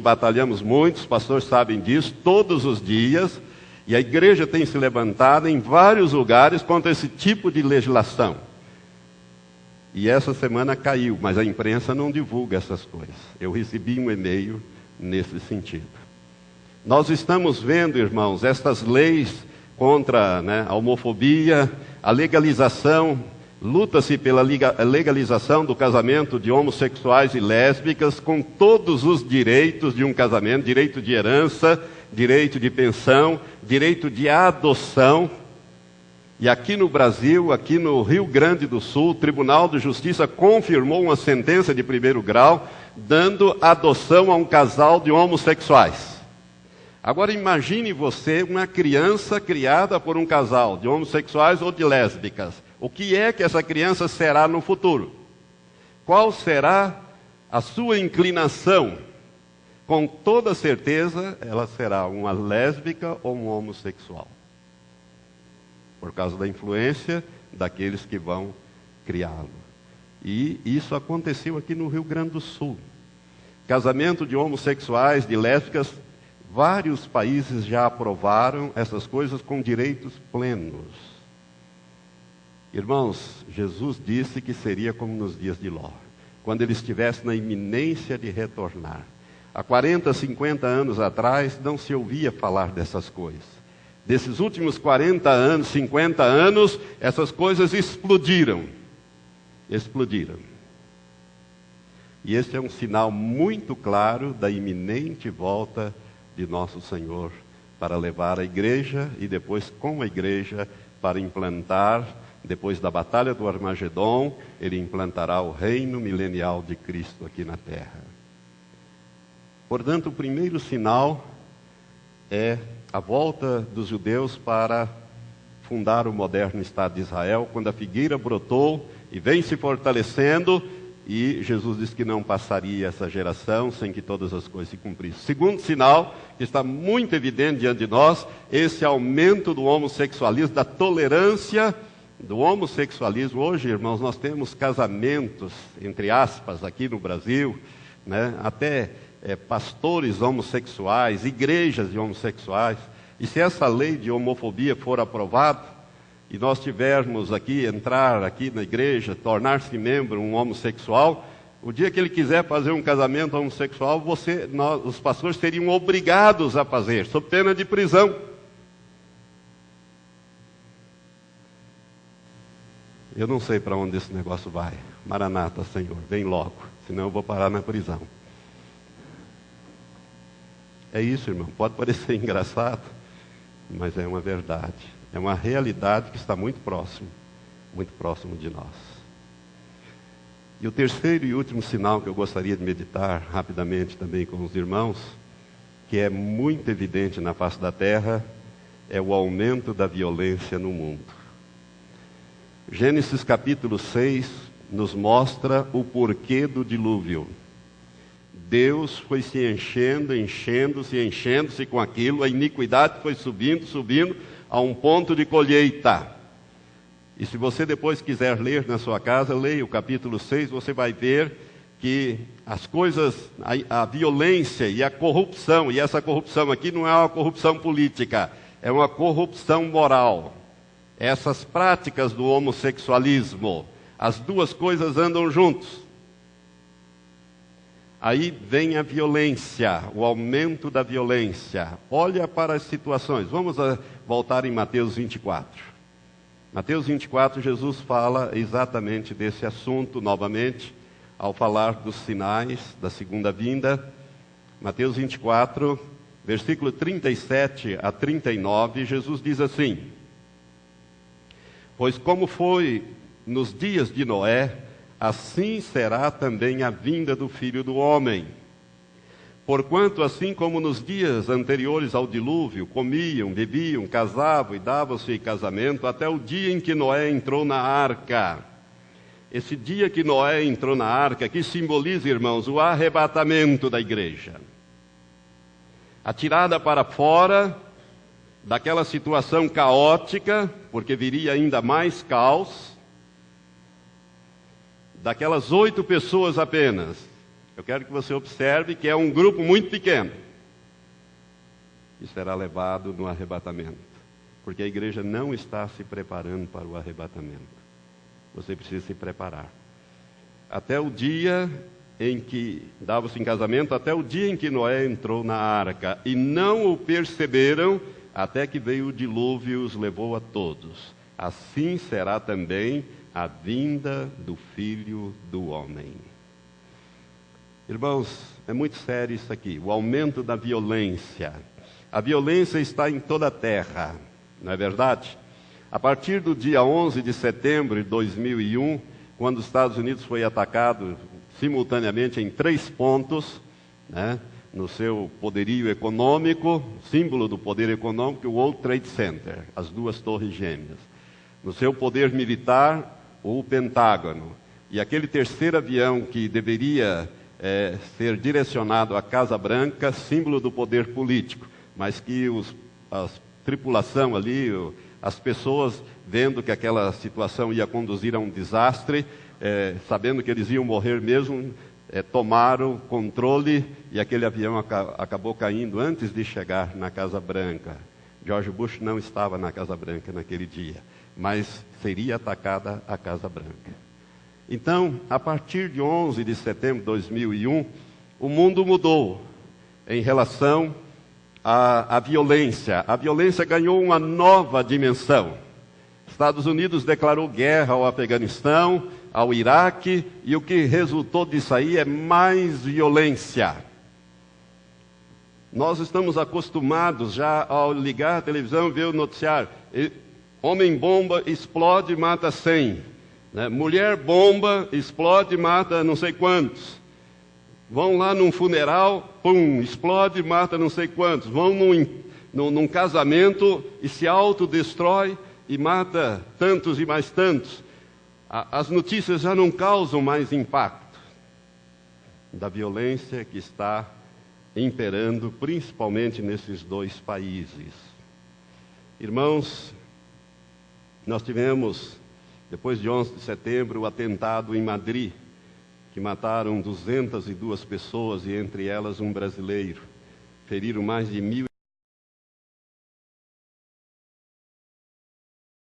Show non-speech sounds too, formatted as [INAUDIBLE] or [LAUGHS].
muito, batalhamos muito, os pastores sabem disso, todos os dias, e a igreja tem se levantado em vários lugares contra esse tipo de legislação. E essa semana caiu, mas a imprensa não divulga essas coisas. Eu recebi um e-mail nesse sentido. Nós estamos vendo, irmãos, estas leis contra né, a homofobia, a legalização, luta-se pela legalização do casamento de homossexuais e lésbicas com todos os direitos de um casamento, direito de herança, direito de pensão, direito de adoção. E aqui no Brasil, aqui no Rio Grande do Sul, o Tribunal de Justiça confirmou uma sentença de primeiro grau dando adoção a um casal de homossexuais. Agora imagine você uma criança criada por um casal de homossexuais ou de lésbicas. O que é que essa criança será no futuro? Qual será a sua inclinação? Com toda certeza, ela será uma lésbica ou um homossexual por causa da influência daqueles que vão criá-lo. E isso aconteceu aqui no Rio Grande do Sul. Casamento de homossexuais, de lésbicas, vários países já aprovaram essas coisas com direitos plenos. Irmãos, Jesus disse que seria como nos dias de Ló, quando ele estivesse na iminência de retornar. Há 40, 50 anos atrás não se ouvia falar dessas coisas desses últimos 40 anos, 50 anos, essas coisas explodiram. Explodiram. E este é um sinal muito claro da iminente volta de nosso Senhor para levar a igreja e depois com a igreja para implantar, depois da batalha do Armagedon, ele implantará o reino milenial de Cristo aqui na terra. Portanto, o primeiro sinal é a volta dos judeus para fundar o moderno Estado de Israel, quando a figueira brotou e vem se fortalecendo, e Jesus disse que não passaria essa geração sem que todas as coisas se cumprissem. Segundo sinal, que está muito evidente diante de nós, esse aumento do homossexualismo, da tolerância do homossexualismo. Hoje, irmãos, nós temos casamentos, entre aspas, aqui no Brasil, né, até é, pastores homossexuais, igrejas de homossexuais. E se essa lei de homofobia for aprovada, e nós tivermos aqui, entrar aqui na igreja, tornar-se membro um homossexual, o dia que ele quiser fazer um casamento homossexual, você, nós, os pastores seriam obrigados a fazer, sob pena de prisão. Eu não sei para onde esse negócio vai. Maranata, Senhor, vem logo, senão eu vou parar na prisão. É isso, irmão. Pode parecer [LAUGHS] engraçado, mas é uma verdade. É uma realidade que está muito próximo, muito próximo de nós. E o terceiro e último sinal que eu gostaria de meditar rapidamente também com os irmãos, que é muito evidente na face da terra, é o aumento da violência no mundo. Gênesis capítulo 6 nos mostra o porquê do dilúvio. Deus foi se enchendo, enchendo-se, enchendo-se com aquilo, a iniquidade foi subindo, subindo, a um ponto de colheita. E se você depois quiser ler na sua casa, leia o capítulo 6, você vai ver que as coisas, a, a, violência e a corrupção, e essa corrupção aqui não é uma corrupção política, é uma corrupção moral. Essas práticas do homossexualismo, as duas coisas andam juntos. Aí vem a violência, o aumento da violência. Olha para as situações. Vamos ah, voltar em Mateus 24. Mateus 24, Jesus fala exatamente desse assunto novamente, ao falar dos sinais da segunda vinda. Mateus 24, versículo 37 a 39, Jesus diz assim: Pois como foi nos dias de Noé, assim será também a vinda do filho do homem. Porquanto, assim como nos dias anteriores ao dilúvio, comiam, bebiam, casavam e davam-se em casamento, até o dia em que Noé entrou na arca. Esse dia que Noé entrou na arca, que simboliza, irmãos, o arrebatamento da igreja. A tirada para fora daquela situação caótica, porque viria ainda mais caos, daquelas oito pessoas apenas, Eu quero que você observe que é um grupo muito pequeno e será levado no arrebatamento, porque a igreja não está se preparando para o arrebatamento. Você precisa se preparar. Até o dia em que dava-se em casamento, até o dia em que Noé entrou na arca, e não o perceberam, até que veio o dilúvio e os levou a todos. Assim será também a vinda do filho do homem. Irmãos, é muito sério isso aqui, o aumento da violência. A violência está em toda a terra, não é verdade? A partir do dia 11 de setembro de 2001, quando os Estados Unidos foi atacado simultaneamente em três pontos, né, no seu poderio econômico, símbolo do poder econômico, o World Trade Center, as duas torres gêmeas. No seu poder militar, o Pentágono. E aquele terceiro avião que deveria é, ser direcionado à Casa Branca, símbolo do poder político, mas que os, a tripulação ali, as pessoas vendo que aquela situação ia conduzir a um desastre, é, sabendo que eles iam morrer mesmo, é, tomaram controle e aquele avião aca acabou caindo antes de chegar na Casa Branca. George Bush não estava na Casa Branca naquele dia, mas seria atacada a Casa Branca. Então, a partir de 11 de setembro de 2001, o mundo mudou em relação à, à violência. A violência ganhou uma nova dimensão. Estados Unidos declarou guerra ao Afeganistão, ao Iraque, e o que resultou disso aí é mais violência. Nós estamos acostumados já ao ligar a televisão ver o noticiário. Homem-bomba explode e mata 100. Né? Mulher bomba, explode e mata não sei quantos. Vão lá num funeral, pum, explode e mata não sei quantos. Vão num, num, num casamento e se autodestrói e mata tantos e mais tantos. As notícias já não causam mais impacto da violência que está imperando, principalmente nesses dois países. Irmãos, nós tivemos depois de 11 de setembro, o atentado em Madrid, que mataram 202 pessoas e entre elas um brasileiro. Feriram mais de mil